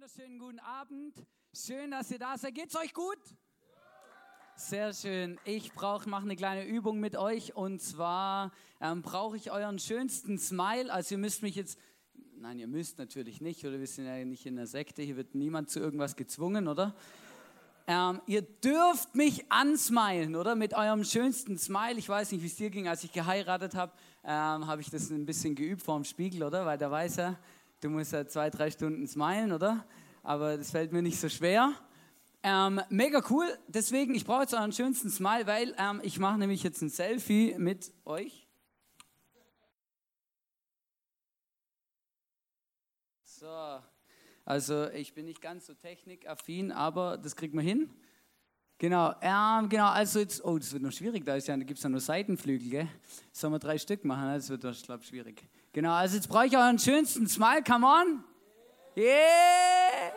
wunderschönen guten Abend. Schön, dass ihr da seid. Geht's euch gut? Sehr schön. Ich brauche mache eine kleine Übung mit euch und zwar ähm, brauche ich euren schönsten Smile. Also ihr müsst mich jetzt, nein, ihr müsst natürlich nicht, oder wir sind ja nicht in der Sekte. Hier wird niemand zu irgendwas gezwungen, oder? Ähm, ihr dürft mich ansmilen, oder? Mit eurem schönsten Smile. Ich weiß nicht, wie es dir ging, als ich geheiratet habe, ähm, habe ich das ein bisschen geübt vor dem Spiegel, oder? Weil da weiß er, du musst ja zwei, drei Stunden smilen, oder? Aber das fällt mir nicht so schwer. Ähm, mega cool. Deswegen, ich brauche jetzt euren schönsten Smile, weil ähm, ich mache nämlich jetzt ein Selfie mit euch. So, also ich bin nicht ganz so technikaffin, aber das kriegt man hin. Genau, ähm, genau, also jetzt, oh, das wird noch schwierig, da, ja, gibt es ja nur Seitenflügel, gell? Sollen wir drei Stück machen? Das wird, ich schwierig. Genau, also jetzt brauche ich euren schönsten Smile, come on. Yeah!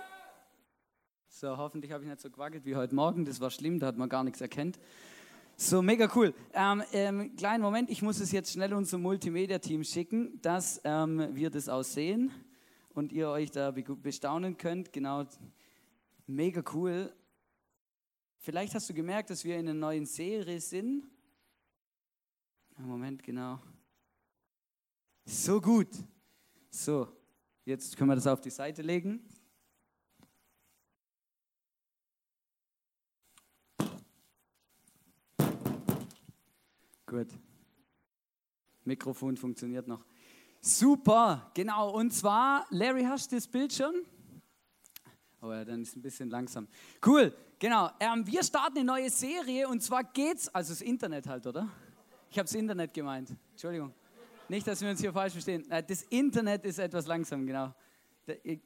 So, hoffentlich habe ich nicht so gewackelt wie heute Morgen, das war schlimm, da hat man gar nichts erkennt. So, mega cool. Ähm, ähm, kleinen Moment, ich muss es jetzt schnell unserem Multimedia-Team schicken, dass ähm, wir das aussehen und ihr euch da bestaunen könnt. Genau, mega cool. Vielleicht hast du gemerkt, dass wir in einer neuen Serie sind. Moment, genau. So gut. So, jetzt können wir das auf die Seite legen. Gut. Mikrofon funktioniert noch. Super, genau. Und zwar, Larry, hast du das Bild schon? Ja, dann ist es ein bisschen langsam. Cool, genau. Ähm, wir starten eine neue Serie und zwar geht's, also das Internet halt, oder? Ich habe das Internet gemeint. Entschuldigung. Nicht, dass wir uns hier falsch verstehen. Das Internet ist etwas langsam, genau.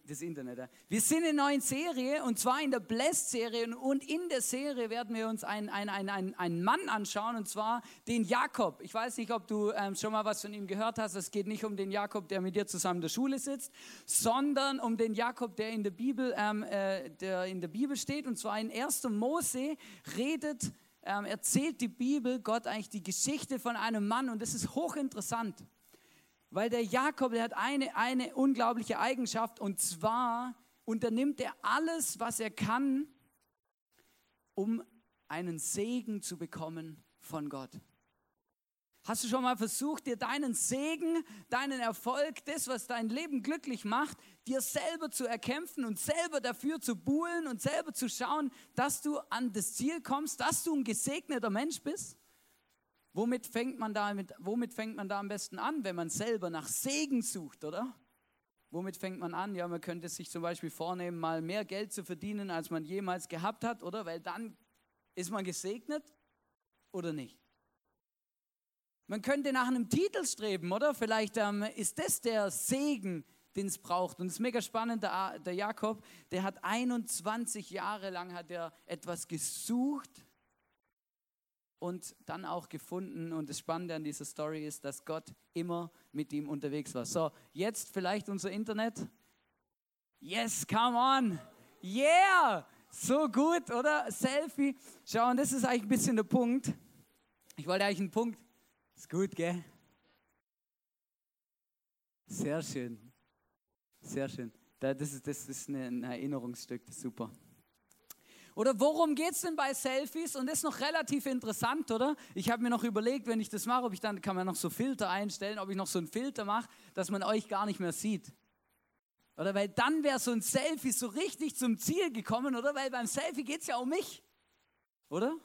Das Internet. Ja. Wir sind in einer neuen Serie und zwar in der Blessed-Serie und in der Serie werden wir uns einen, einen, einen, einen Mann anschauen und zwar den Jakob. Ich weiß nicht, ob du ähm, schon mal was von ihm gehört hast. Es geht nicht um den Jakob, der mit dir zusammen in der Schule sitzt, sondern um den Jakob, der in der Bibel, ähm, äh, der in der Bibel steht und zwar in 1. Mose redet, ähm, erzählt die Bibel Gott eigentlich die Geschichte von einem Mann und das ist hochinteressant. Weil der Jakob, der hat eine, eine unglaubliche Eigenschaft und zwar unternimmt er alles, was er kann, um einen Segen zu bekommen von Gott. Hast du schon mal versucht, dir deinen Segen, deinen Erfolg, das, was dein Leben glücklich macht, dir selber zu erkämpfen und selber dafür zu buhlen und selber zu schauen, dass du an das Ziel kommst, dass du ein gesegneter Mensch bist? Womit fängt man da, mit, womit fängt man da am besten an, wenn man selber nach Segen sucht, oder? Womit fängt man an? Ja, man könnte sich zum Beispiel vornehmen, mal mehr Geld zu verdienen, als man jemals gehabt hat, oder? Weil dann ist man gesegnet oder nicht. Man könnte nach einem Titel streben, oder? Vielleicht ähm, ist das der Segen, den es braucht. Und es ist mega spannend, der, der Jakob, der hat 21 Jahre lang hat er etwas gesucht, und dann auch gefunden. Und das Spannende an dieser Story ist, dass Gott immer mit ihm unterwegs war. So, jetzt vielleicht unser Internet. Yes, come on. Yeah! So gut, oder? Selfie. Schau, und das ist eigentlich ein bisschen der Punkt. Ich wollte eigentlich einen Punkt. Ist gut, gell? Sehr schön. Sehr schön. Das ist, das ist ein Erinnerungsstück, das ist super. Oder worum geht es denn bei Selfies? Und das ist noch relativ interessant, oder? Ich habe mir noch überlegt, wenn ich das mache, ob ich dann, kann man noch so Filter einstellen, ob ich noch so einen Filter mache, dass man euch gar nicht mehr sieht. Oder weil dann wäre so ein Selfie so richtig zum Ziel gekommen, oder? Weil beim Selfie geht es ja um mich, oder?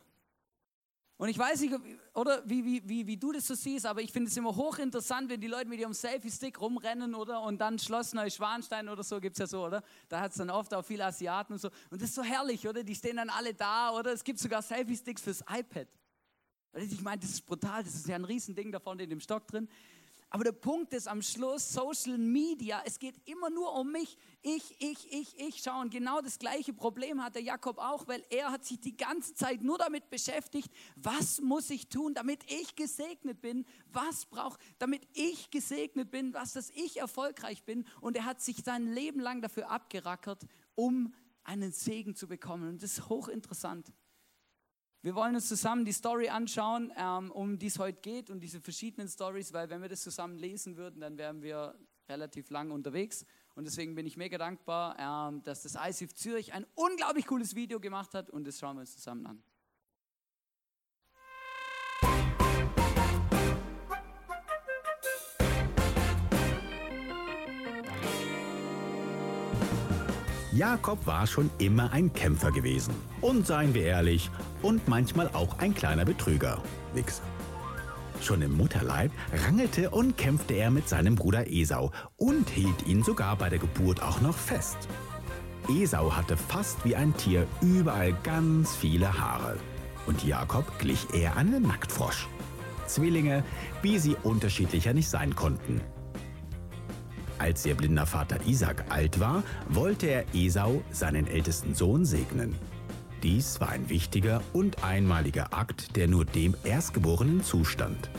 Und ich weiß nicht, oder wie, wie, wie, wie du das so siehst, aber ich finde es immer hochinteressant, wenn die Leute mit ihrem Selfie-Stick rumrennen, oder? Und dann Schloss Neuschwanstein oder so gibt es ja so, oder? Da hat es dann oft auch viele Asiaten und so. Und das ist so herrlich, oder? Die stehen dann alle da, oder? Es gibt sogar Selfie-Sticks fürs iPad. Ich meine, das ist brutal, das ist ja ein Riesending da vorne in dem Stock drin. Aber der Punkt ist am Schluss, Social Media, es geht immer nur um mich. Ich, ich, ich, ich. Schau, und genau das gleiche Problem hat der Jakob auch, weil er hat sich die ganze Zeit nur damit beschäftigt, was muss ich tun, damit ich gesegnet bin, was braucht, damit ich gesegnet bin, was, dass ich erfolgreich bin. Und er hat sich sein Leben lang dafür abgerackert, um einen Segen zu bekommen. Und das ist hochinteressant. Wir wollen uns zusammen die Story anschauen, ähm, um die es heute geht und diese verschiedenen Stories, weil wenn wir das zusammen lesen würden, dann wären wir relativ lang unterwegs Und deswegen bin ich mega dankbar, ähm, dass das ICF Zürich ein unglaublich cooles Video gemacht hat und das schauen wir uns zusammen an. Jakob war schon immer ein Kämpfer gewesen. Und seien wir ehrlich, und manchmal auch ein kleiner Betrüger. Wichser. Schon im Mutterleib rangelte und kämpfte er mit seinem Bruder Esau und hielt ihn sogar bei der Geburt auch noch fest. Esau hatte fast wie ein Tier überall ganz viele Haare. Und Jakob glich eher einem Nacktfrosch. Zwillinge, wie sie unterschiedlicher nicht sein konnten. Als ihr blinder Vater Isaac alt war, wollte er Esau, seinen ältesten Sohn, segnen. Dies war ein wichtiger und einmaliger Akt, der nur dem Erstgeborenen zustand.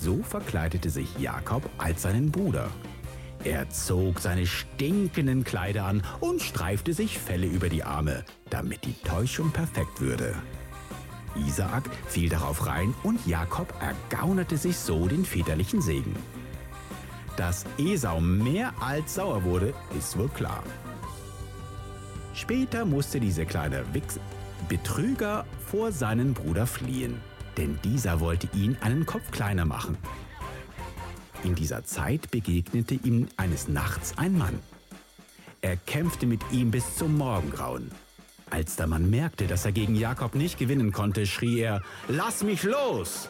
So verkleidete sich Jakob als seinen Bruder. Er zog seine stinkenden Kleider an und streifte sich Felle über die Arme, damit die Täuschung perfekt würde. Isaak fiel darauf rein und Jakob ergaunerte sich so den väterlichen Segen. Dass Esau mehr als sauer wurde, ist wohl klar. Später musste dieser kleine Wichs Betrüger vor seinen Bruder fliehen, denn dieser wollte ihn einen Kopf kleiner machen. In dieser Zeit begegnete ihm eines Nachts ein Mann. Er kämpfte mit ihm bis zum Morgengrauen. Als der Mann merkte, dass er gegen Jakob nicht gewinnen konnte, schrie er, Lass mich los!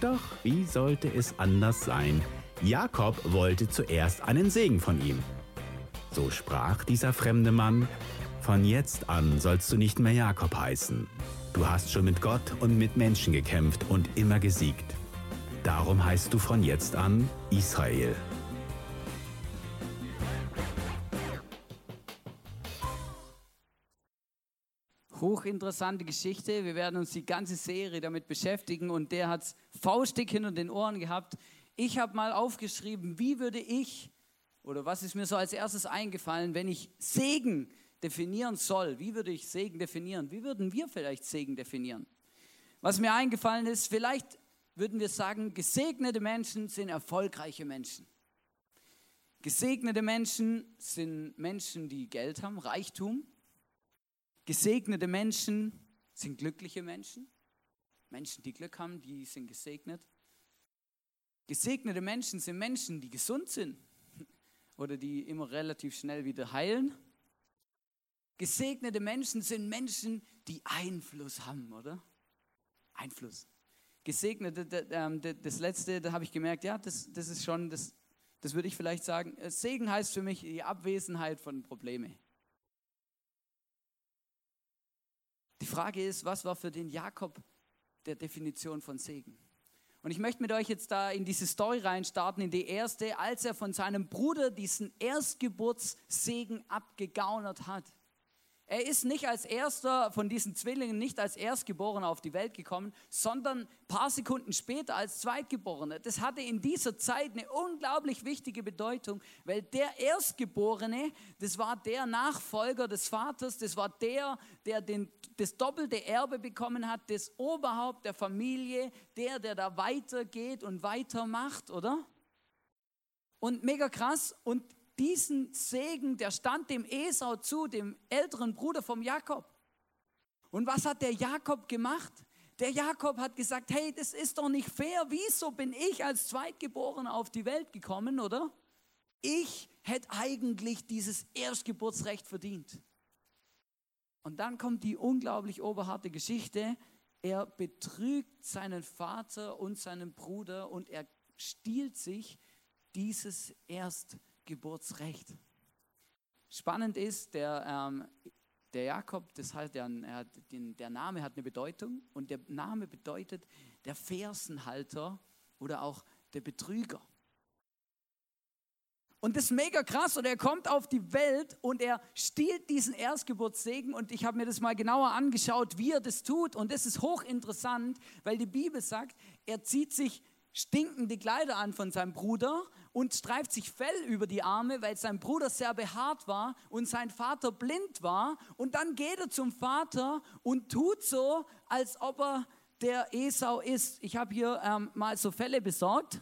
Doch wie sollte es anders sein? Jakob wollte zuerst einen Segen von ihm. So sprach dieser fremde Mann, von jetzt an sollst du nicht mehr Jakob heißen. Du hast schon mit Gott und mit Menschen gekämpft und immer gesiegt. Darum heißt du von jetzt an Israel. Hochinteressante Geschichte. Wir werden uns die ganze Serie damit beschäftigen und der hat es faustdick hinter den Ohren gehabt. Ich habe mal aufgeschrieben, wie würde ich oder was ist mir so als erstes eingefallen, wenn ich Segen definieren soll? Wie würde ich Segen definieren? Wie würden wir vielleicht Segen definieren? Was mir eingefallen ist, vielleicht würden wir sagen, gesegnete Menschen sind erfolgreiche Menschen. Gesegnete Menschen sind Menschen, die Geld haben, Reichtum. Gesegnete Menschen sind glückliche Menschen. Menschen, die Glück haben, die sind gesegnet. Gesegnete Menschen sind Menschen, die gesund sind oder die immer relativ schnell wieder heilen. Gesegnete Menschen sind Menschen, die Einfluss haben, oder? Einfluss. Gesegnete, ähm, das letzte, da habe ich gemerkt, ja, das, das ist schon, das, das würde ich vielleicht sagen, äh, Segen heißt für mich die Abwesenheit von Problemen. Die Frage ist, was war für den Jakob der Definition von Segen? Und ich möchte mit euch jetzt da in diese Story reinstarten, in die erste, als er von seinem Bruder diesen Erstgeburtssegen abgegaunert hat. Er ist nicht als erster von diesen Zwillingen, nicht als Erstgeborener auf die Welt gekommen, sondern ein paar Sekunden später als Zweitgeborener. Das hatte in dieser Zeit eine unglaublich wichtige Bedeutung, weil der Erstgeborene, das war der Nachfolger des Vaters, das war der, der den, das doppelte Erbe bekommen hat, das Oberhaupt der Familie, der, der da weitergeht und weitermacht, oder? Und mega krass. Und diesen Segen, der stand dem Esau zu, dem älteren Bruder vom Jakob. Und was hat der Jakob gemacht? Der Jakob hat gesagt, hey, das ist doch nicht fair. Wieso bin ich als Zweitgeborener auf die Welt gekommen, oder? Ich hätte eigentlich dieses Erstgeburtsrecht verdient. Und dann kommt die unglaublich oberharte Geschichte. Er betrügt seinen Vater und seinen Bruder und er stiehlt sich dieses Erstgeburtsrecht. Geburtsrecht. Spannend ist, der, ähm, der Jakob, das halt der, er den, der Name hat eine Bedeutung und der Name bedeutet der Fersenhalter oder auch der Betrüger. Und das ist mega krass und er kommt auf die Welt und er stiehlt diesen Erstgeburtssegen und ich habe mir das mal genauer angeschaut, wie er das tut und das ist hochinteressant, weil die Bibel sagt, er zieht sich stinkende Kleider an von seinem Bruder und streift sich Fell über die Arme, weil sein Bruder sehr behaart war und sein Vater blind war. Und dann geht er zum Vater und tut so, als ob er der Esau ist. Ich habe hier ähm, mal so Fälle besorgt.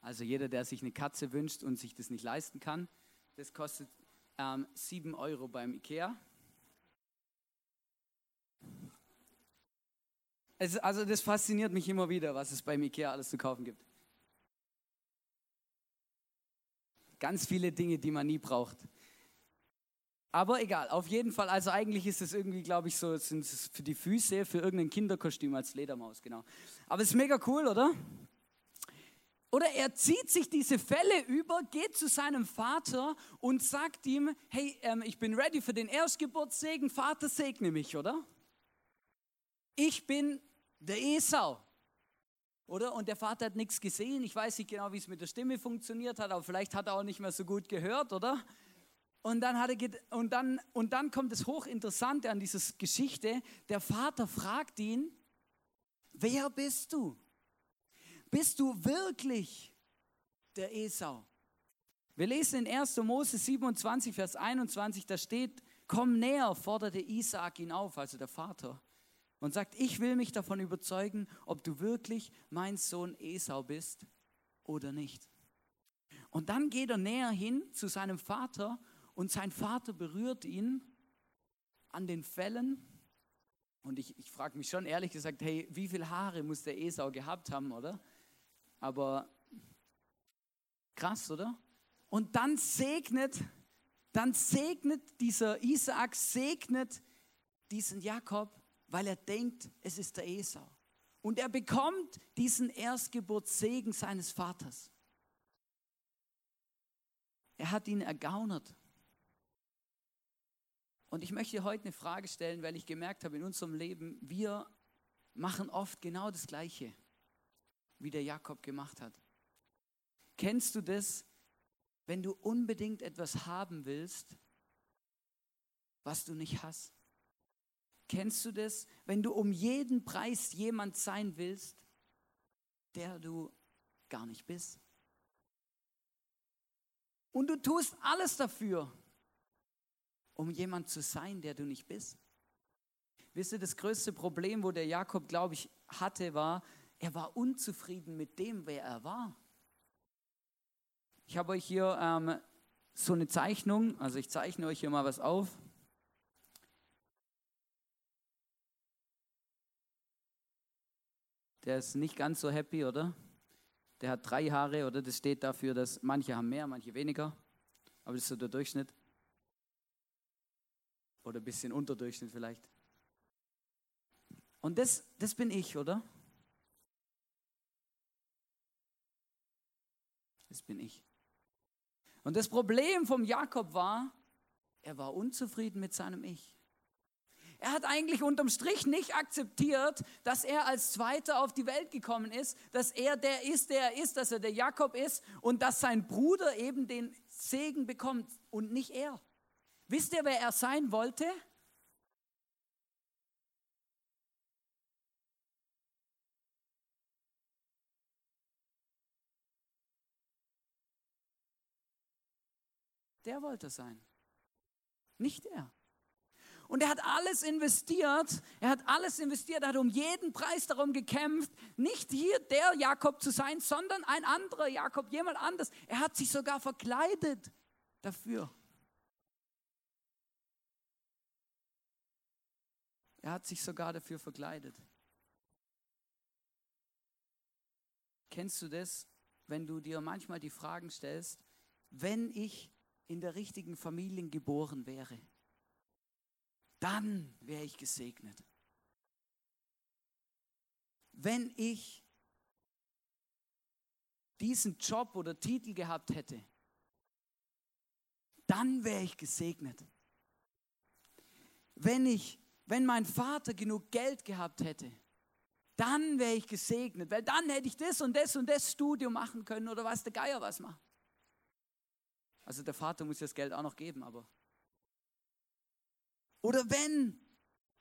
Also jeder, der sich eine Katze wünscht und sich das nicht leisten kann, das kostet ähm, 7 Euro beim Ikea. Es, also das fasziniert mich immer wieder, was es beim Ikea alles zu kaufen gibt. Ganz viele Dinge, die man nie braucht. Aber egal, auf jeden Fall, also eigentlich ist es irgendwie, glaube ich, so, sind es für die Füße, für irgendein Kinderkostüm als Ledermaus, genau. Aber es ist mega cool, oder? Oder er zieht sich diese Fälle über, geht zu seinem Vater und sagt ihm, hey, ähm, ich bin ready für den Erstgeburtssegen, Vater segne mich, oder? Ich bin der Esau. Oder? Und der Vater hat nichts gesehen. Ich weiß nicht genau, wie es mit der Stimme funktioniert hat, aber vielleicht hat er auch nicht mehr so gut gehört, oder? Und dann, hat er, und dann, und dann kommt das Hochinteressante an dieser Geschichte. Der Vater fragt ihn, wer bist du? Bist du wirklich der Esau? Wir lesen in 1. Mose 27, Vers 21, da steht, komm näher, forderte Isaak ihn auf, also der Vater und sagt, ich will mich davon überzeugen, ob du wirklich mein Sohn Esau bist oder nicht. Und dann geht er näher hin zu seinem Vater und sein Vater berührt ihn an den Fellen. Und ich, ich frage mich schon ehrlich gesagt, hey, wie viele Haare muss der Esau gehabt haben, oder? Aber krass, oder? Und dann segnet, dann segnet dieser Isaak, segnet diesen Jakob weil er denkt, es ist der Esau. Und er bekommt diesen Erstgeburtssegen seines Vaters. Er hat ihn ergaunert. Und ich möchte heute eine Frage stellen, weil ich gemerkt habe in unserem Leben, wir machen oft genau das Gleiche, wie der Jakob gemacht hat. Kennst du das, wenn du unbedingt etwas haben willst, was du nicht hast? Kennst du das, wenn du um jeden Preis jemand sein willst, der du gar nicht bist? Und du tust alles dafür, um jemand zu sein, der du nicht bist. Wisst ihr, das größte Problem, wo der Jakob, glaube ich, hatte, war, er war unzufrieden mit dem, wer er war. Ich habe euch hier ähm, so eine Zeichnung, also ich zeichne euch hier mal was auf. Der ist nicht ganz so happy, oder? Der hat drei Haare, oder? Das steht dafür, dass manche haben mehr, manche weniger. Aber das ist so der Durchschnitt. Oder ein bisschen Unterdurchschnitt vielleicht. Und das, das bin ich, oder? Das bin ich. Und das Problem vom Jakob war, er war unzufrieden mit seinem Ich. Er hat eigentlich unterm Strich nicht akzeptiert, dass er als Zweiter auf die Welt gekommen ist, dass er der ist, der er ist, dass er der Jakob ist und dass sein Bruder eben den Segen bekommt und nicht er. Wisst ihr, wer er sein wollte? Der wollte sein, nicht er. Und er hat alles investiert, er hat alles investiert, er hat um jeden Preis darum gekämpft, nicht hier der Jakob zu sein, sondern ein anderer Jakob, jemand anders. Er hat sich sogar verkleidet dafür. Er hat sich sogar dafür verkleidet. Kennst du das, wenn du dir manchmal die Fragen stellst, wenn ich in der richtigen Familie geboren wäre? Dann wäre ich gesegnet. Wenn ich diesen Job oder Titel gehabt hätte, dann wäre ich gesegnet. Wenn ich, wenn mein Vater genug Geld gehabt hätte, dann wäre ich gesegnet, weil dann hätte ich das und das und das Studium machen können oder was der Geier was macht. Also der Vater muss das Geld auch noch geben, aber oder wenn,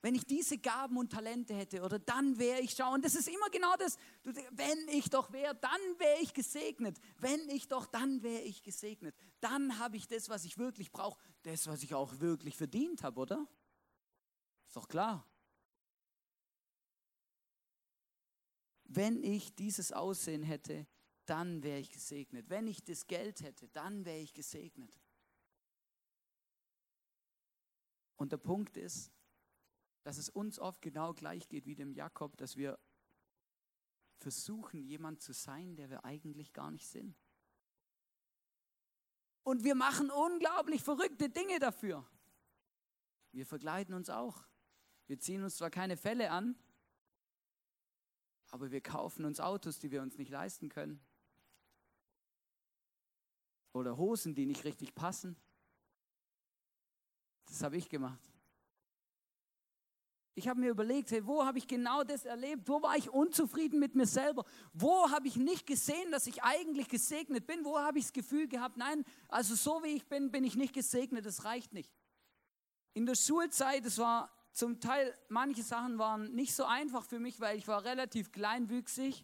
wenn ich diese Gaben und Talente hätte, oder dann wäre ich, schau, und das ist immer genau das, wenn ich doch wäre, dann wäre ich gesegnet. Wenn ich doch, dann wäre ich gesegnet. Dann habe ich das, was ich wirklich brauche, das, was ich auch wirklich verdient habe, oder? Ist doch klar. Wenn ich dieses Aussehen hätte, dann wäre ich gesegnet. Wenn ich das Geld hätte, dann wäre ich gesegnet. Und der Punkt ist, dass es uns oft genau gleich geht wie dem Jakob, dass wir versuchen, jemand zu sein, der wir eigentlich gar nicht sind. Und wir machen unglaublich verrückte Dinge dafür. Wir verkleiden uns auch. Wir ziehen uns zwar keine Fälle an, aber wir kaufen uns Autos, die wir uns nicht leisten können. Oder Hosen, die nicht richtig passen. Das habe ich gemacht. Ich habe mir überlegt, hey, wo habe ich genau das erlebt? Wo war ich unzufrieden mit mir selber? Wo habe ich nicht gesehen, dass ich eigentlich gesegnet bin? Wo habe ich das Gefühl gehabt, nein, also so wie ich bin, bin ich nicht gesegnet, das reicht nicht. In der Schulzeit, es war zum Teil, manche Sachen waren nicht so einfach für mich, weil ich war relativ kleinwüchsig.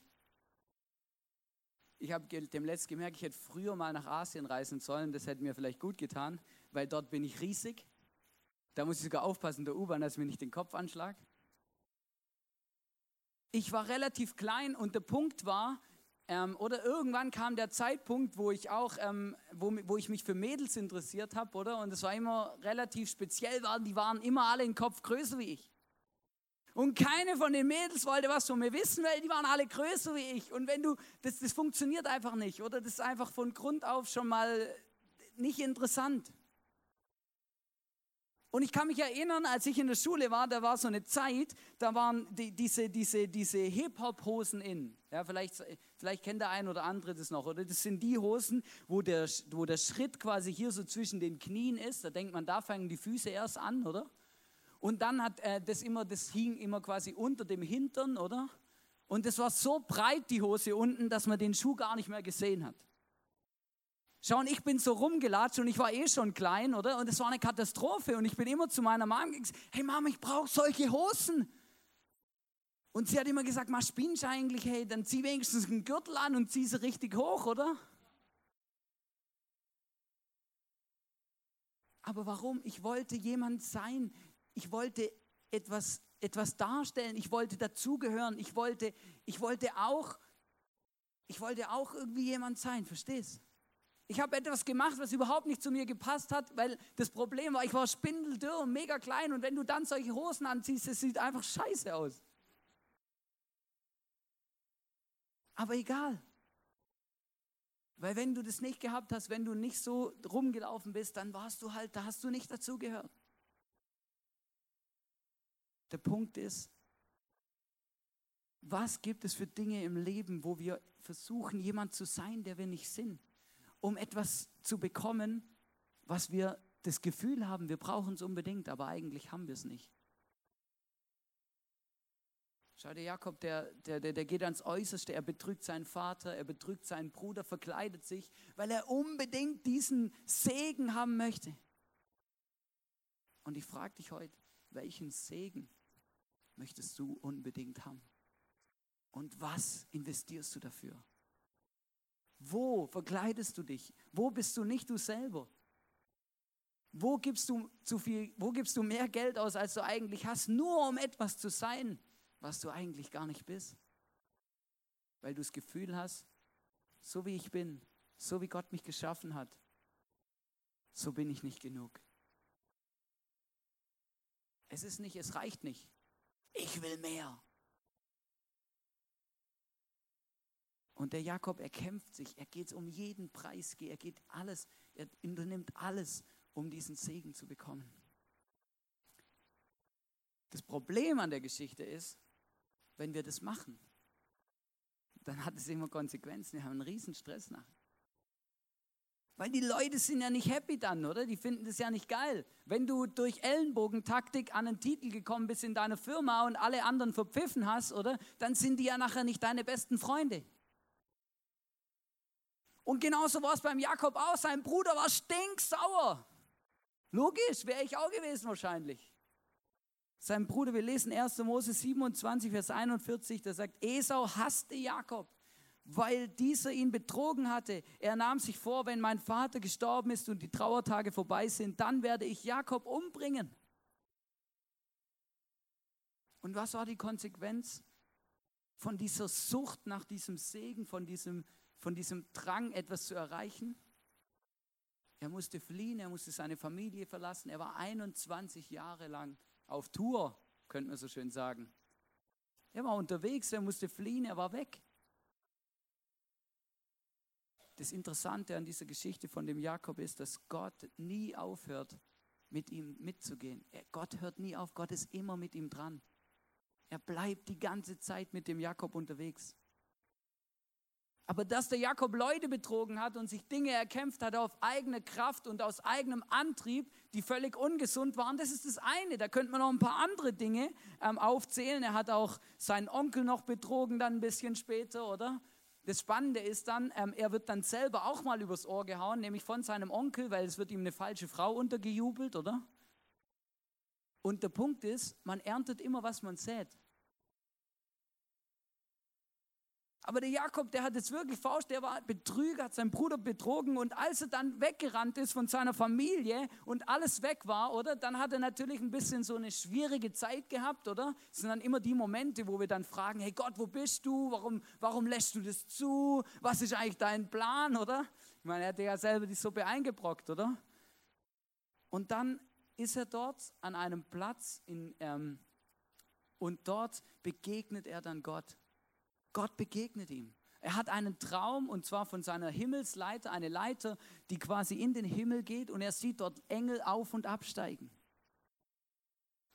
Ich habe dem Letzt gemerkt, ich hätte früher mal nach Asien reisen sollen, das hätte mir vielleicht gut getan, weil dort bin ich riesig. Da muss ich sogar aufpassen, der U-Bahn, dass mir nicht den Kopf anschlagt. Ich war relativ klein und der Punkt war, ähm, oder irgendwann kam der Zeitpunkt, wo ich auch, ähm, wo, wo ich mich für Mädels interessiert habe, oder? Und es war immer relativ speziell, waren, die waren immer alle im Kopf größer wie ich. Und keine von den Mädels wollte was von mir wissen, weil die waren alle größer wie ich. Und wenn du, das, das funktioniert einfach nicht, oder? Das ist einfach von Grund auf schon mal nicht interessant. Und ich kann mich erinnern, als ich in der Schule war, da war so eine Zeit, da waren die, diese, diese, diese Hip-Hop-Hosen in. Ja, vielleicht, vielleicht kennt der ein oder andere das noch, oder? Das sind die Hosen, wo der, wo der Schritt quasi hier so zwischen den Knien ist. Da denkt man, da fangen die Füße erst an, oder? Und dann hat äh, das immer, das hing immer quasi unter dem Hintern, oder? Und das war so breit, die Hose unten, dass man den Schuh gar nicht mehr gesehen hat. Schau, und ich bin so rumgelatscht und ich war eh schon klein, oder? Und es war eine Katastrophe. Und ich bin immer zu meiner Mom gegangen, hey Mama, ich brauche solche Hosen. Und sie hat immer gesagt, mach spinnst eigentlich, hey, dann zieh wenigstens einen Gürtel an und zieh sie richtig hoch, oder? Aber warum? Ich wollte jemand sein. Ich wollte etwas, etwas darstellen. Ich wollte dazugehören. Ich wollte, ich wollte auch, ich wollte auch irgendwie jemand sein. Verstehst? Ich habe etwas gemacht, was überhaupt nicht zu mir gepasst hat, weil das Problem war, ich war spindeldürr und mega klein und wenn du dann solche Hosen anziehst, es sieht einfach scheiße aus. Aber egal. Weil wenn du das nicht gehabt hast, wenn du nicht so rumgelaufen bist, dann warst du halt, da hast du nicht dazugehört. Der Punkt ist, was gibt es für Dinge im Leben, wo wir versuchen, jemand zu sein, der wir nicht sind? Um etwas zu bekommen, was wir das Gefühl haben, wir brauchen es unbedingt, aber eigentlich haben wir es nicht. Schau dir Jakob, der, der, der, der geht ans Äußerste, er betrügt seinen Vater, er betrügt seinen Bruder, verkleidet sich, weil er unbedingt diesen Segen haben möchte. Und ich frage dich heute, welchen Segen möchtest du unbedingt haben? Und was investierst du dafür? Wo verkleidest du dich? Wo bist du nicht du selber? Wo gibst du zu viel, wo gibst du mehr Geld aus, als du eigentlich hast, nur um etwas zu sein, was du eigentlich gar nicht bist? Weil du das Gefühl hast, so wie ich bin, so wie Gott mich geschaffen hat, so bin ich nicht genug. Es ist nicht, es reicht nicht. Ich will mehr. Und der Jakob, er kämpft sich, er geht um jeden Preis, er geht alles, er unternimmt alles, um diesen Segen zu bekommen. Das Problem an der Geschichte ist, wenn wir das machen, dann hat es immer Konsequenzen. Wir haben einen riesen Stress nachher. Weil die Leute sind ja nicht happy dann, oder? Die finden das ja nicht geil. Wenn du durch Ellenbogentaktik an einen Titel gekommen bist in deiner Firma und alle anderen verpfiffen hast, oder? Dann sind die ja nachher nicht deine besten Freunde. Und genauso war es beim Jakob auch. Sein Bruder war stinksauer. Logisch, wäre ich auch gewesen wahrscheinlich. Sein Bruder, wir lesen 1. Mose 27, Vers 41, da sagt, Esau hasste Jakob, weil dieser ihn betrogen hatte. Er nahm sich vor, wenn mein Vater gestorben ist und die Trauertage vorbei sind, dann werde ich Jakob umbringen. Und was war die Konsequenz von dieser Sucht nach diesem Segen, von diesem von diesem Drang, etwas zu erreichen. Er musste fliehen, er musste seine Familie verlassen. Er war 21 Jahre lang auf Tour, könnte man so schön sagen. Er war unterwegs, er musste fliehen, er war weg. Das Interessante an dieser Geschichte von dem Jakob ist, dass Gott nie aufhört, mit ihm mitzugehen. Gott hört nie auf, Gott ist immer mit ihm dran. Er bleibt die ganze Zeit mit dem Jakob unterwegs. Aber dass der Jakob Leute betrogen hat und sich Dinge erkämpft hat auf eigene Kraft und aus eigenem Antrieb, die völlig ungesund waren, das ist das eine. Da könnte man noch ein paar andere Dinge ähm, aufzählen. Er hat auch seinen Onkel noch betrogen, dann ein bisschen später, oder? Das Spannende ist dann, ähm, er wird dann selber auch mal übers Ohr gehauen, nämlich von seinem Onkel, weil es wird ihm eine falsche Frau untergejubelt, oder? Und der Punkt ist, man erntet immer, was man sät. Aber der Jakob, der hat es wirklich falsch, der war Betrüger, hat seinen Bruder betrogen und als er dann weggerannt ist von seiner Familie und alles weg war, oder, dann hat er natürlich ein bisschen so eine schwierige Zeit gehabt, oder? Das sind dann immer die Momente, wo wir dann fragen, hey Gott, wo bist du? Warum, warum lässt du das zu? Was ist eigentlich dein Plan, oder? Ich meine, er hat ja selber die Suppe eingebrockt, oder? Und dann ist er dort an einem Platz in, ähm, und dort begegnet er dann Gott. Gott begegnet ihm. Er hat einen Traum und zwar von seiner Himmelsleiter, eine Leiter, die quasi in den Himmel geht und er sieht dort Engel auf und absteigen.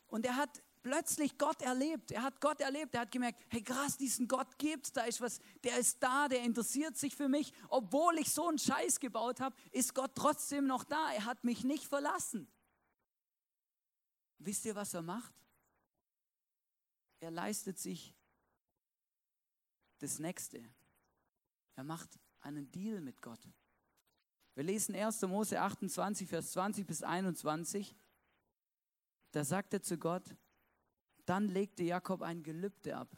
Und er hat plötzlich Gott erlebt. Er hat Gott erlebt. Er hat gemerkt, hey krass, diesen Gott gibt's. Da ist was, der ist da, der interessiert sich für mich. Obwohl ich so einen Scheiß gebaut habe, ist Gott trotzdem noch da. Er hat mich nicht verlassen. Wisst ihr, was er macht? Er leistet sich das Nächste. Er macht einen Deal mit Gott. Wir lesen 1. Mose 28, Vers 20 bis 21. Da sagt er zu Gott, dann legte Jakob ein Gelübde ab.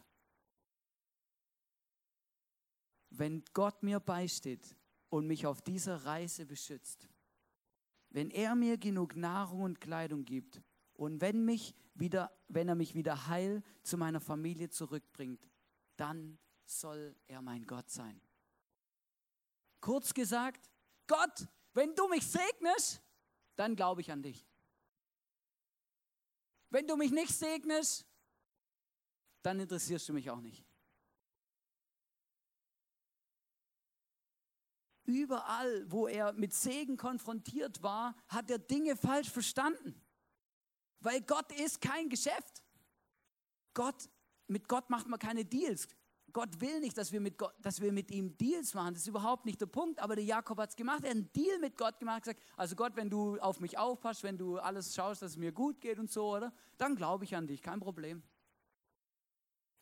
Wenn Gott mir beisteht und mich auf dieser Reise beschützt, wenn er mir genug Nahrung und Kleidung gibt und wenn, mich wieder, wenn er mich wieder heil zu meiner Familie zurückbringt, dann soll er mein Gott sein. Kurz gesagt, Gott, wenn du mich segnest, dann glaube ich an dich. Wenn du mich nicht segnest, dann interessierst du mich auch nicht. Überall, wo er mit Segen konfrontiert war, hat er Dinge falsch verstanden. Weil Gott ist kein Geschäft. Gott, mit Gott macht man keine Deals. Gott will nicht, dass wir, mit Gott, dass wir mit ihm Deals machen. Das ist überhaupt nicht der Punkt. Aber der Jakob hat es gemacht. Er hat einen Deal mit Gott gemacht. Gesagt, also Gott, wenn du auf mich aufpasst, wenn du alles schaust, dass es mir gut geht und so, oder? Dann glaube ich an dich, kein Problem.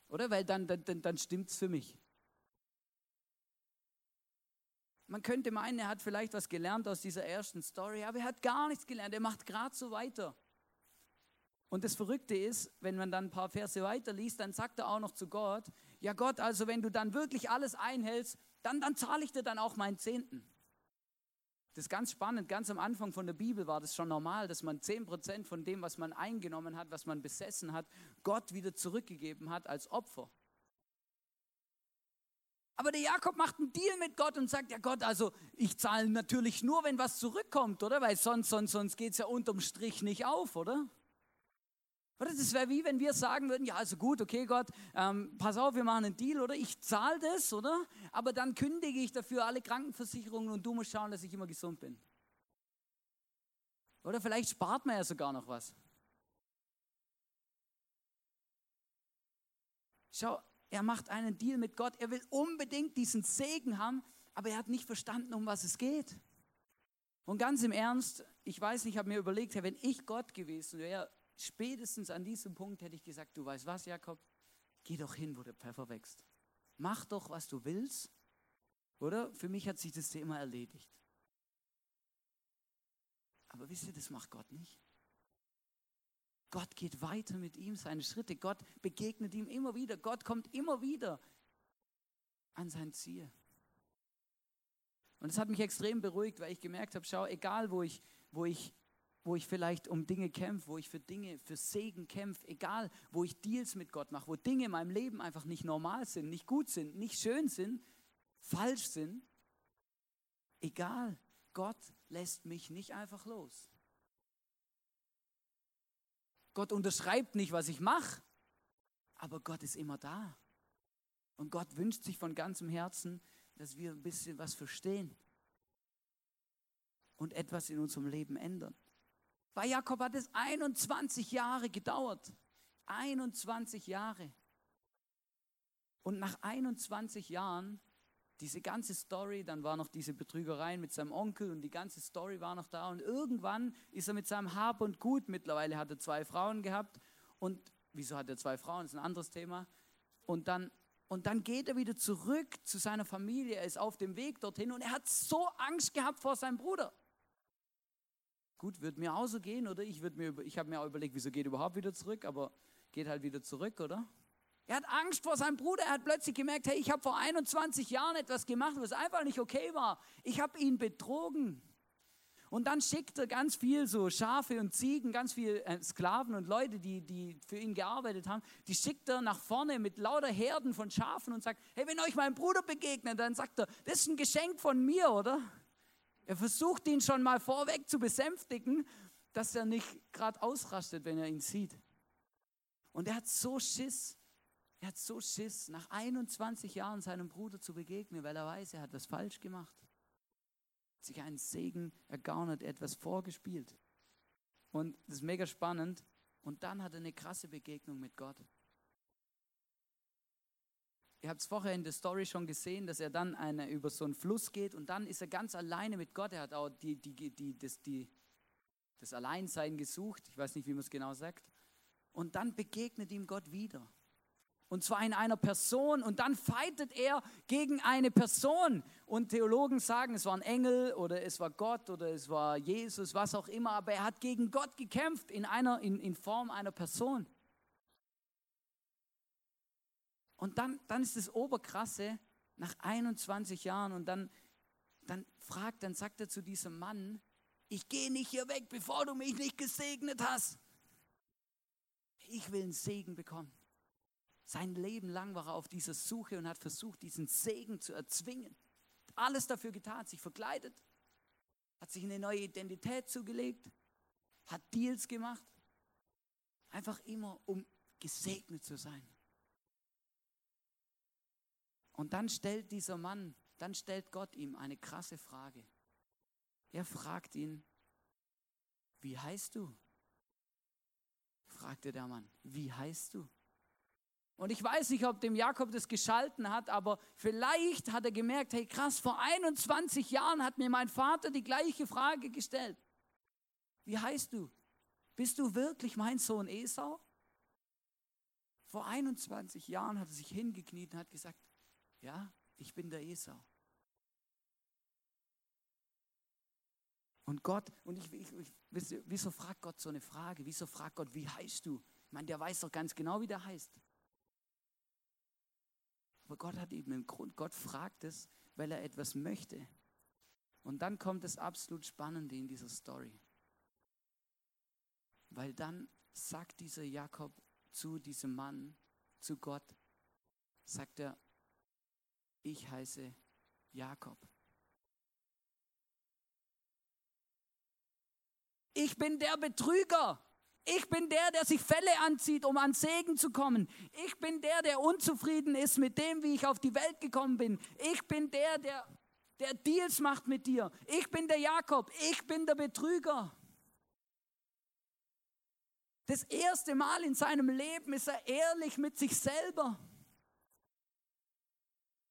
Oder? Weil dann, dann, dann stimmt es für mich. Man könnte meinen, er hat vielleicht was gelernt aus dieser ersten Story, aber er hat gar nichts gelernt. Er macht gerade so weiter. Und das Verrückte ist, wenn man dann ein paar Verse weiter liest, dann sagt er auch noch zu Gott, ja Gott, also wenn du dann wirklich alles einhältst, dann, dann zahle ich dir dann auch meinen Zehnten. Das ist ganz spannend, ganz am Anfang von der Bibel war das schon normal, dass man 10% von dem, was man eingenommen hat, was man besessen hat, Gott wieder zurückgegeben hat als Opfer. Aber der Jakob macht einen Deal mit Gott und sagt, ja Gott, also ich zahle natürlich nur, wenn was zurückkommt, oder? Weil sonst, sonst, sonst geht es ja unterm Strich nicht auf, oder? Das wäre wie wenn wir sagen würden, ja, also gut, okay, Gott, ähm, pass auf, wir machen einen Deal, oder? Ich zahle das, oder? Aber dann kündige ich dafür alle Krankenversicherungen und du musst schauen, dass ich immer gesund bin. Oder vielleicht spart man ja sogar noch was. Schau, er macht einen Deal mit Gott. Er will unbedingt diesen Segen haben, aber er hat nicht verstanden, um was es geht. Und ganz im Ernst, ich weiß nicht, ich habe mir überlegt, wenn ich Gott gewesen wäre, spätestens an diesem Punkt hätte ich gesagt, du weißt was, Jakob, geh doch hin, wo der Pfeffer wächst. Mach doch, was du willst. Oder? Für mich hat sich das Thema erledigt. Aber wisst ihr, das macht Gott nicht. Gott geht weiter mit ihm seine Schritte. Gott begegnet ihm immer wieder. Gott kommt immer wieder an sein Ziel. Und das hat mich extrem beruhigt, weil ich gemerkt habe, schau, egal wo ich, wo ich wo ich vielleicht um Dinge kämpfe, wo ich für Dinge, für Segen kämpfe, egal, wo ich Deals mit Gott mache, wo Dinge in meinem Leben einfach nicht normal sind, nicht gut sind, nicht schön sind, falsch sind, egal, Gott lässt mich nicht einfach los. Gott unterschreibt nicht, was ich mache, aber Gott ist immer da. Und Gott wünscht sich von ganzem Herzen, dass wir ein bisschen was verstehen und etwas in unserem Leben ändern. Bei Jakob hat es 21 Jahre gedauert. 21 Jahre. Und nach 21 Jahren, diese ganze Story, dann war noch diese Betrügereien mit seinem Onkel und die ganze Story war noch da. Und irgendwann ist er mit seinem Hab und Gut, mittlerweile hat er zwei Frauen gehabt. Und wieso hat er zwei Frauen? Das ist ein anderes Thema. Und dann, und dann geht er wieder zurück zu seiner Familie. Er ist auf dem Weg dorthin und er hat so Angst gehabt vor seinem Bruder. Gut, wird mir auch so gehen, oder? Ich, mir, ich habe mir auch überlegt, wieso geht er überhaupt wieder zurück, aber geht halt wieder zurück, oder? Er hat Angst vor seinem Bruder. Er hat plötzlich gemerkt, hey, ich habe vor 21 Jahren etwas gemacht, was einfach nicht okay war. Ich habe ihn betrogen. Und dann schickt er ganz viel so Schafe und Ziegen, ganz viel äh, Sklaven und Leute, die, die für ihn gearbeitet haben, die schickt er nach vorne mit lauter Herden von Schafen und sagt, hey, wenn euch mein Bruder begegnet, dann sagt er, das ist ein Geschenk von mir, oder? Er versucht ihn schon mal vorweg zu besänftigen, dass er nicht gerade ausrastet, wenn er ihn sieht. Und er hat so Schiss, er hat so Schiss, nach 21 Jahren seinem Bruder zu begegnen, weil er weiß, er hat was falsch gemacht. Sich einen Segen ergaunert, etwas vorgespielt. Und das ist mega spannend. Und dann hat er eine krasse Begegnung mit Gott. Ihr habt es vorher in der Story schon gesehen, dass er dann eine, über so einen Fluss geht und dann ist er ganz alleine mit Gott. Er hat auch die, die, die, das, die, das Alleinsein gesucht. Ich weiß nicht, wie man es genau sagt. Und dann begegnet ihm Gott wieder. Und zwar in einer Person. Und dann fightet er gegen eine Person. Und Theologen sagen, es war ein Engel oder es war Gott oder es war Jesus, was auch immer. Aber er hat gegen Gott gekämpft in, einer, in, in Form einer Person. Und dann, dann ist das Oberkrasse, nach 21 Jahren, und dann, dann fragt, dann sagt er zu diesem Mann, ich gehe nicht hier weg, bevor du mich nicht gesegnet hast. Ich will einen Segen bekommen. Sein Leben lang war er auf dieser Suche und hat versucht, diesen Segen zu erzwingen. Alles dafür getan, sich verkleidet, hat sich eine neue Identität zugelegt, hat Deals gemacht, einfach immer, um gesegnet zu sein. Und dann stellt dieser Mann, dann stellt Gott ihm eine krasse Frage. Er fragt ihn, wie heißt du? fragte der Mann, wie heißt du? Und ich weiß nicht, ob dem Jakob das geschalten hat, aber vielleicht hat er gemerkt, hey krass, vor 21 Jahren hat mir mein Vater die gleiche Frage gestellt. Wie heißt du? Bist du wirklich mein Sohn Esau? Vor 21 Jahren hat er sich hingekniet und hat gesagt, ja, ich bin der Esau. Und Gott, und ich, ich, ich, wieso fragt Gott so eine Frage? Wieso fragt Gott, wie heißt du? Ich meine, der weiß doch ganz genau, wie der heißt. Aber Gott hat eben einen Grund. Gott fragt es, weil er etwas möchte. Und dann kommt das absolut Spannende in dieser Story. Weil dann sagt dieser Jakob zu diesem Mann, zu Gott, sagt er, ich heiße Jakob. Ich bin der Betrüger. Ich bin der, der sich Fälle anzieht, um an Segen zu kommen. Ich bin der, der unzufrieden ist mit dem, wie ich auf die Welt gekommen bin. Ich bin der, der, der Deals macht mit dir. Ich bin der Jakob. Ich bin der Betrüger. Das erste Mal in seinem Leben ist er ehrlich mit sich selber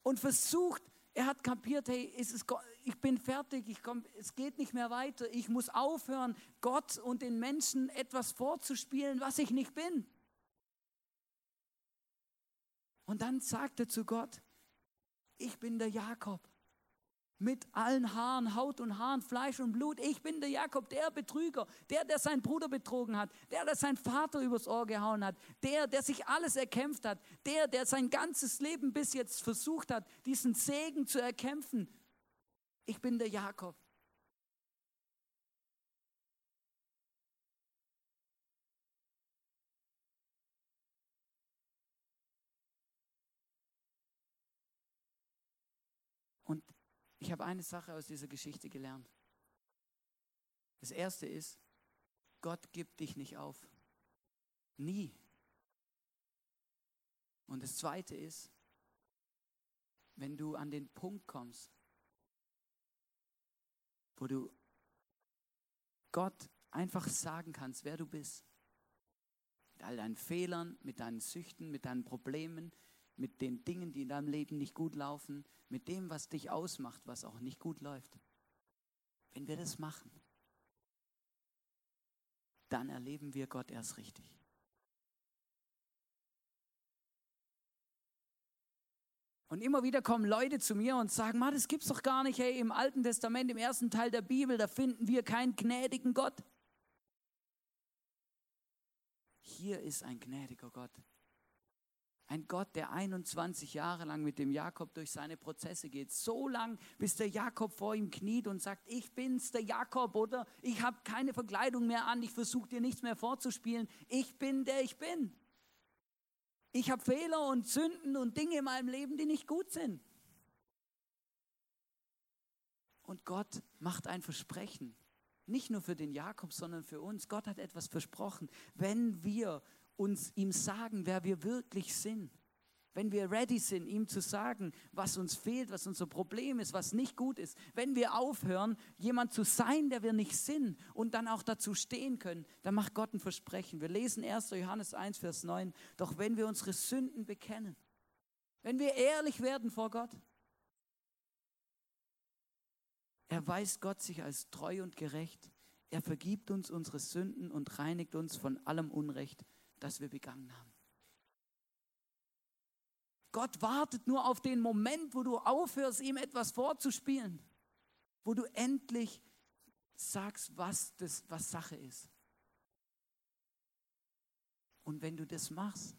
und versucht, er hat kapiert, hey, ist ich bin fertig, ich komm, es geht nicht mehr weiter, ich muss aufhören, Gott und den Menschen etwas vorzuspielen, was ich nicht bin. Und dann sagt er zu Gott, ich bin der Jakob mit allen Haaren, Haut und Haaren, Fleisch und Blut. Ich bin der Jakob, der Betrüger, der, der seinen Bruder betrogen hat, der, der seinen Vater übers Ohr gehauen hat, der, der sich alles erkämpft hat, der, der sein ganzes Leben bis jetzt versucht hat, diesen Segen zu erkämpfen. Ich bin der Jakob. Ich habe eine Sache aus dieser Geschichte gelernt. Das erste ist, Gott gibt dich nicht auf. Nie. Und das zweite ist, wenn du an den Punkt kommst, wo du Gott einfach sagen kannst, wer du bist, mit all deinen Fehlern, mit deinen Süchten, mit deinen Problemen, mit den Dingen, die in deinem Leben nicht gut laufen, mit dem, was dich ausmacht, was auch nicht gut läuft. Wenn wir das machen, dann erleben wir Gott erst richtig. Und immer wieder kommen Leute zu mir und sagen, Ma, das gibt's doch gar nicht. Hey, im Alten Testament, im ersten Teil der Bibel, da finden wir keinen gnädigen Gott. Hier ist ein gnädiger Gott. Ein Gott, der 21 Jahre lang mit dem Jakob durch seine Prozesse geht. So lang, bis der Jakob vor ihm kniet und sagt, ich bin's, der Jakob, oder ich habe keine Verkleidung mehr an, ich versuche dir nichts mehr vorzuspielen. Ich bin der ich bin. Ich habe Fehler und Sünden und Dinge in meinem Leben, die nicht gut sind. Und Gott macht ein Versprechen. Nicht nur für den Jakob, sondern für uns. Gott hat etwas versprochen. Wenn wir uns ihm sagen, wer wir wirklich sind, wenn wir ready sind, ihm zu sagen, was uns fehlt, was unser Problem ist, was nicht gut ist, wenn wir aufhören, jemand zu sein, der wir nicht sind und dann auch dazu stehen können, dann macht Gott ein Versprechen. Wir lesen 1. Johannes 1, Vers 9, doch wenn wir unsere Sünden bekennen, wenn wir ehrlich werden vor Gott, erweist Gott sich als treu und gerecht. Er vergibt uns unsere Sünden und reinigt uns von allem Unrecht, das wir begangen haben. Gott wartet nur auf den Moment, wo du aufhörst, ihm etwas vorzuspielen, wo du endlich sagst, was, das, was Sache ist. Und wenn du das machst,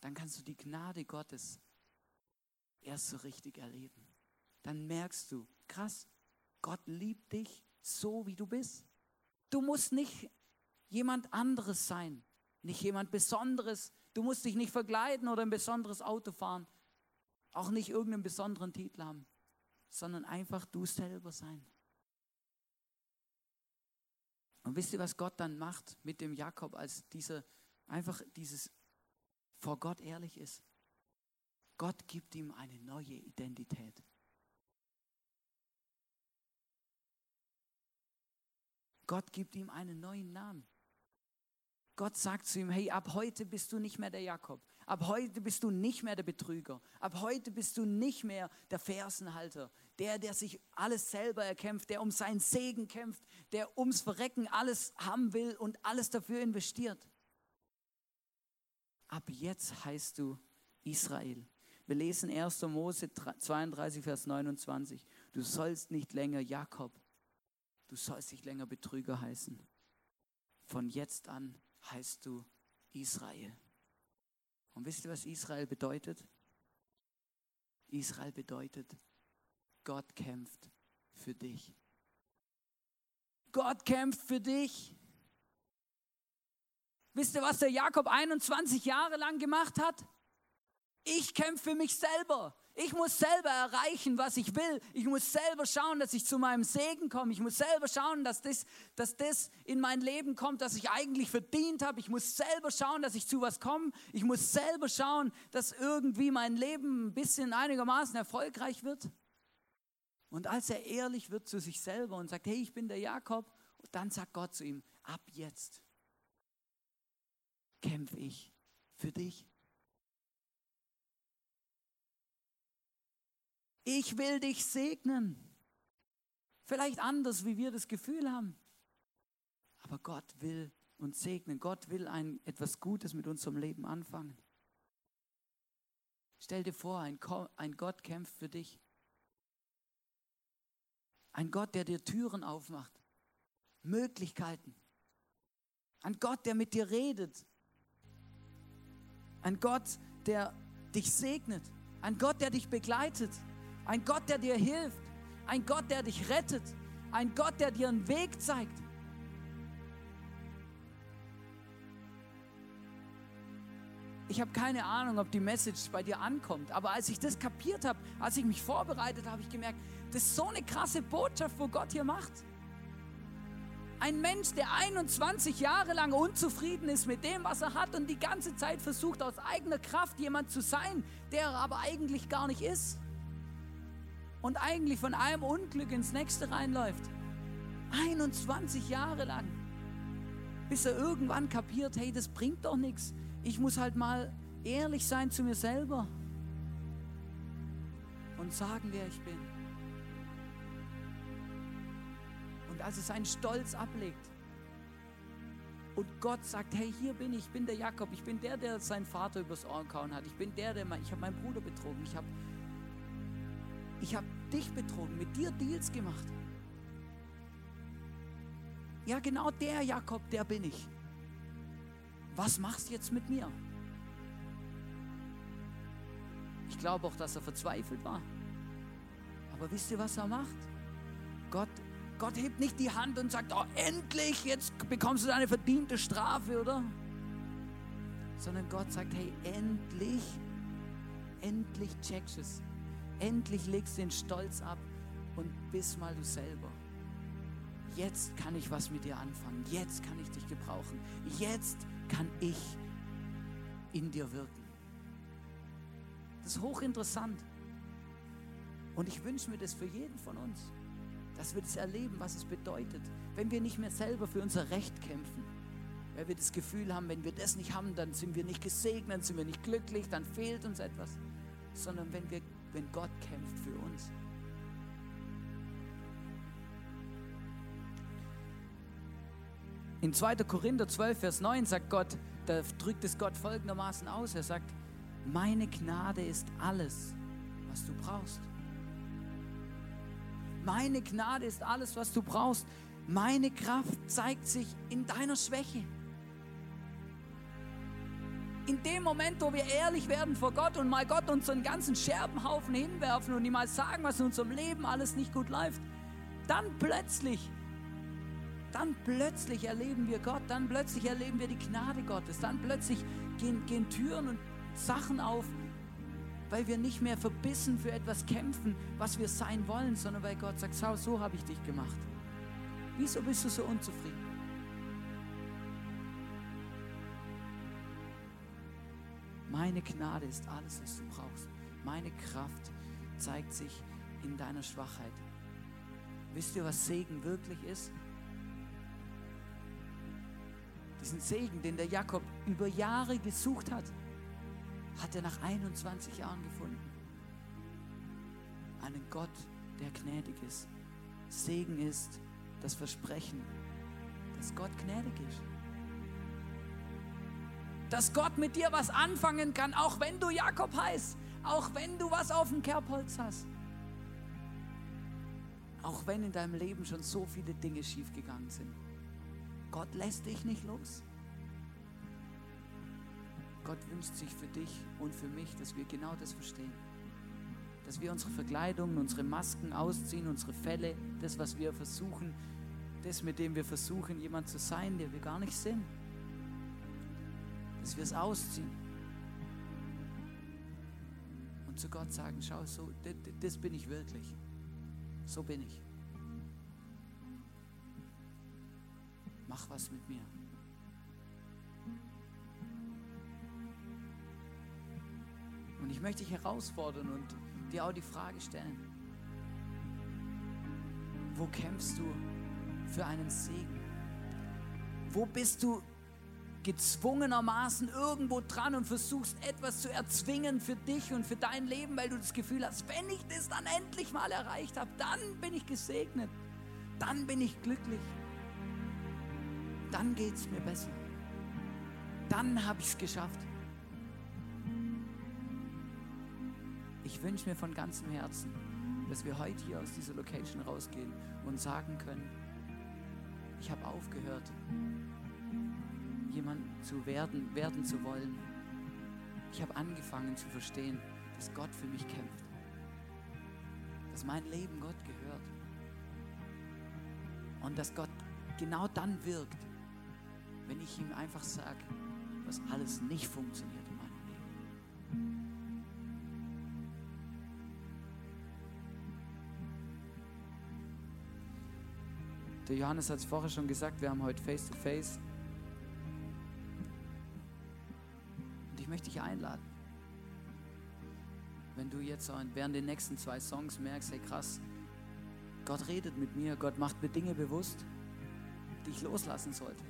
dann kannst du die Gnade Gottes erst so richtig erleben. Dann merkst du, krass, Gott liebt dich so, wie du bist. Du musst nicht jemand anderes sein, nicht jemand Besonderes, Du musst dich nicht verkleiden oder ein besonderes Auto fahren. Auch nicht irgendeinen besonderen Titel haben, sondern einfach du selber sein. Und wisst ihr, was Gott dann macht mit dem Jakob, als dieser einfach dieses vor Gott ehrlich ist? Gott gibt ihm eine neue Identität. Gott gibt ihm einen neuen Namen. Gott sagt zu ihm, hey, ab heute bist du nicht mehr der Jakob. Ab heute bist du nicht mehr der Betrüger. Ab heute bist du nicht mehr der Fersenhalter. Der, der sich alles selber erkämpft, der um seinen Segen kämpft, der ums Verrecken alles haben will und alles dafür investiert. Ab jetzt heißt du Israel. Wir lesen 1. Mose 32, Vers 29. Du sollst nicht länger Jakob, du sollst nicht länger Betrüger heißen. Von jetzt an heißt du Israel. Und wisst ihr, was Israel bedeutet? Israel bedeutet, Gott kämpft für dich. Gott kämpft für dich. Wisst ihr, was der Jakob 21 Jahre lang gemacht hat? Ich kämpfe für mich selber. Ich muss selber erreichen, was ich will. Ich muss selber schauen, dass ich zu meinem Segen komme. Ich muss selber schauen, dass das, dass das in mein Leben kommt, das ich eigentlich verdient habe. Ich muss selber schauen, dass ich zu was komme. Ich muss selber schauen, dass irgendwie mein Leben ein bisschen einigermaßen erfolgreich wird. Und als er ehrlich wird zu sich selber und sagt, hey, ich bin der Jakob, dann sagt Gott zu ihm, ab jetzt kämpfe ich für dich. Ich will dich segnen. Vielleicht anders, wie wir das Gefühl haben. Aber Gott will uns segnen. Gott will ein, etwas Gutes mit unserem Leben anfangen. Stell dir vor, ein, ein Gott kämpft für dich. Ein Gott, der dir Türen aufmacht, Möglichkeiten. Ein Gott, der mit dir redet. Ein Gott, der dich segnet. Ein Gott, der dich begleitet. Ein Gott, der dir hilft. Ein Gott, der dich rettet. Ein Gott, der dir einen Weg zeigt. Ich habe keine Ahnung, ob die Message bei dir ankommt. Aber als ich das kapiert habe, als ich mich vorbereitet habe, habe ich gemerkt, das ist so eine krasse Botschaft, wo Gott hier macht. Ein Mensch, der 21 Jahre lang unzufrieden ist mit dem, was er hat und die ganze Zeit versucht, aus eigener Kraft jemand zu sein, der er aber eigentlich gar nicht ist. Und eigentlich von einem Unglück ins nächste reinläuft. 21 Jahre lang. Bis er irgendwann kapiert, hey, das bringt doch nichts. Ich muss halt mal ehrlich sein zu mir selber und sagen, wer ich bin. Und als er seinen Stolz ablegt und Gott sagt, hey, hier bin ich, ich bin der Jakob, ich bin der, der seinen Vater übers Ohr gehauen hat, ich bin der, der, ich habe meinen Bruder betrogen, ich habe ich hab dich betrogen, mit dir Deals gemacht. Ja, genau der Jakob, der bin ich. Was machst du jetzt mit mir? Ich glaube auch, dass er verzweifelt war. Aber wisst ihr, was er macht? Gott, Gott hebt nicht die Hand und sagt, oh, endlich, jetzt bekommst du deine verdiente Strafe, oder? Sondern Gott sagt, hey, endlich, endlich checkst es. Endlich legst den Stolz ab und bist mal du selber jetzt kann ich was mit dir anfangen, jetzt kann ich dich gebrauchen, jetzt kann ich in dir wirken. Das ist hochinteressant. Und ich wünsche mir das für jeden von uns, dass wir das erleben, was es bedeutet, wenn wir nicht mehr selber für unser Recht kämpfen. Weil wir das Gefühl haben, wenn wir das nicht haben, dann sind wir nicht gesegnet, sind wir nicht glücklich, dann fehlt uns etwas. Sondern wenn, wir, wenn Gott kämpft für uns. In 2. Korinther 12, Vers 9 sagt Gott, da drückt es Gott folgendermaßen aus. Er sagt, meine Gnade ist alles, was du brauchst. Meine Gnade ist alles, was du brauchst. Meine Kraft zeigt sich in deiner Schwäche. In dem Moment, wo wir ehrlich werden vor Gott und mal Gott unseren ganzen Scherbenhaufen hinwerfen und ihm mal sagen, was in unserem Leben alles nicht gut läuft, dann plötzlich dann plötzlich erleben wir Gott, dann plötzlich erleben wir die Gnade Gottes, dann plötzlich gehen, gehen Türen und Sachen auf, weil wir nicht mehr verbissen für etwas kämpfen, was wir sein wollen, sondern weil Gott sagt, schau, so habe ich dich gemacht. Wieso bist du so unzufrieden? Meine Gnade ist alles, was du brauchst. Meine Kraft zeigt sich in deiner Schwachheit. Wisst ihr, was Segen wirklich ist? Diesen Segen, den der Jakob über Jahre gesucht hat, hat er nach 21 Jahren gefunden. Einen Gott, der gnädig ist. Segen ist das Versprechen, dass Gott gnädig ist. Dass Gott mit dir was anfangen kann, auch wenn du Jakob heißt, auch wenn du was auf dem Kerbholz hast. Auch wenn in deinem Leben schon so viele Dinge schiefgegangen sind. Gott lässt dich nicht los. Gott wünscht sich für dich und für mich, dass wir genau das verstehen. Dass wir unsere Verkleidungen, unsere Masken ausziehen, unsere Fälle, das, was wir versuchen, das, mit dem wir versuchen, jemand zu sein, der wir gar nicht sind. Dass wir es ausziehen. Und zu Gott sagen, schau, so, das, das bin ich wirklich. So bin ich. mach was mit mir. Und ich möchte dich herausfordern und dir auch die Frage stellen, wo kämpfst du für einen Segen? Wo bist du gezwungenermaßen irgendwo dran und versuchst etwas zu erzwingen für dich und für dein Leben, weil du das Gefühl hast, wenn ich das dann endlich mal erreicht habe, dann bin ich gesegnet, dann bin ich glücklich dann geht es mir besser. Dann habe ich es geschafft. Ich wünsche mir von ganzem Herzen, dass wir heute hier aus dieser Location rausgehen und sagen können, ich habe aufgehört, jemand zu werden, werden zu wollen. Ich habe angefangen zu verstehen, dass Gott für mich kämpft, dass mein Leben Gott gehört und dass Gott genau dann wirkt, wenn ich ihm einfach sage, was alles nicht funktioniert in meinem Leben. Der Johannes hat es vorher schon gesagt, wir haben heute Face-to-Face. face ich möchte dich einladen. Wenn du jetzt während den nächsten zwei Songs merkst, hey krass, Gott redet mit mir, Gott macht mir Dinge bewusst, die ich loslassen sollte.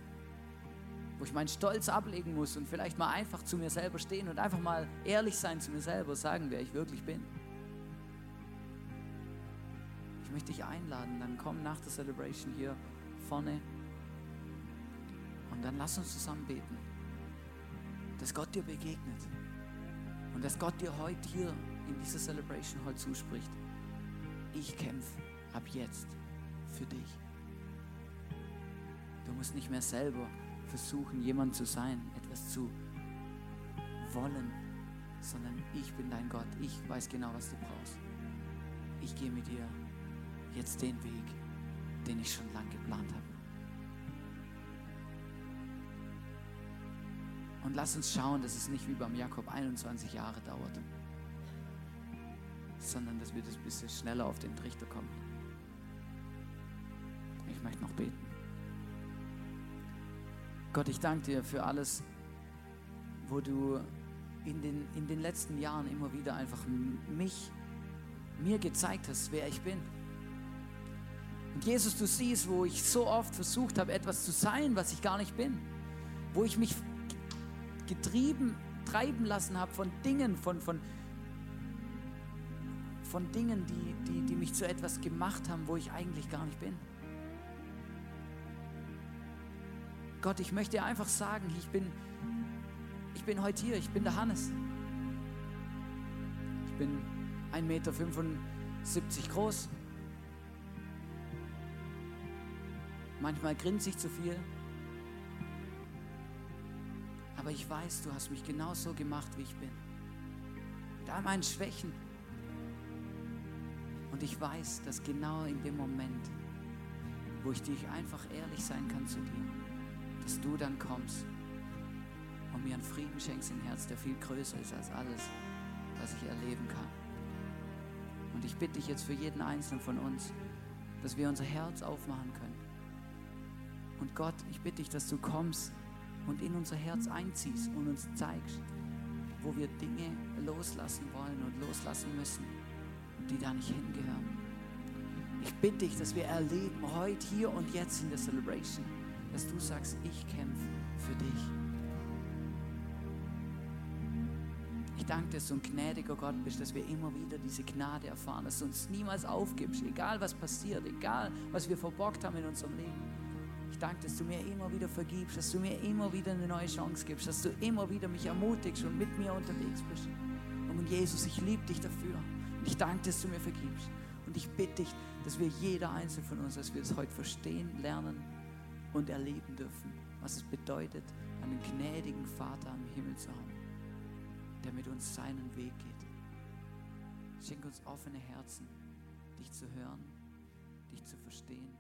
Wo ich meinen Stolz ablegen muss und vielleicht mal einfach zu mir selber stehen und einfach mal ehrlich sein zu mir selber, sagen, wer ich wirklich bin. Ich möchte dich einladen, dann komm nach der Celebration hier vorne und dann lass uns zusammen beten, dass Gott dir begegnet und dass Gott dir heute hier in dieser Celebration heute zuspricht. Ich kämpfe ab jetzt für dich. Du musst nicht mehr selber versuchen, jemand zu sein, etwas zu wollen, sondern ich bin dein Gott. Ich weiß genau, was du brauchst. Ich gehe mit dir jetzt den Weg, den ich schon lange geplant habe. Und lass uns schauen, dass es nicht wie beim Jakob 21 Jahre dauert, sondern dass wir das ein bisschen schneller auf den Trichter kommen. Ich möchte noch beten. Gott, ich danke dir für alles, wo du in den, in den letzten Jahren immer wieder einfach mich, mir gezeigt hast, wer ich bin. Und Jesus, du siehst, wo ich so oft versucht habe, etwas zu sein, was ich gar nicht bin. Wo ich mich getrieben, treiben lassen habe von Dingen, von, von, von Dingen, die, die, die mich zu etwas gemacht haben, wo ich eigentlich gar nicht bin. Gott, ich möchte einfach sagen, ich bin, ich bin heute hier, ich bin der Hannes. Ich bin 1,75 Meter groß. Manchmal grinse ich zu viel. Aber ich weiß, du hast mich genauso gemacht, wie ich bin. Mit all meinen Schwächen. Und ich weiß, dass genau in dem Moment, wo ich dich einfach ehrlich sein kann zu dir, dass du dann kommst und mir einen Frieden schenkst im Herz, der viel größer ist als alles, was ich erleben kann. Und ich bitte dich jetzt für jeden Einzelnen von uns, dass wir unser Herz aufmachen können. Und Gott, ich bitte dich, dass du kommst und in unser Herz einziehst und uns zeigst, wo wir Dinge loslassen wollen und loslassen müssen, die da nicht hingehören. Ich bitte dich, dass wir erleben, heute, hier und jetzt in der Celebration, dass du sagst, ich kämpfe für dich. Ich danke, dass du ein gnädiger Gott bist, dass wir immer wieder diese Gnade erfahren, dass du uns niemals aufgibst, egal was passiert, egal was wir verbockt haben in unserem Leben. Ich danke, dass du mir immer wieder vergibst, dass du mir immer wieder eine neue Chance gibst, dass du immer wieder mich ermutigst und mit mir unterwegs bist. Und Jesus, ich liebe dich dafür. Und ich danke, dass du mir vergibst. Und ich bitte dich, dass wir jeder Einzelne von uns, dass wir es heute verstehen, lernen und erleben dürfen, was es bedeutet, einen gnädigen Vater am Himmel zu haben, der mit uns seinen Weg geht. Schenk uns offene Herzen, dich zu hören, dich zu verstehen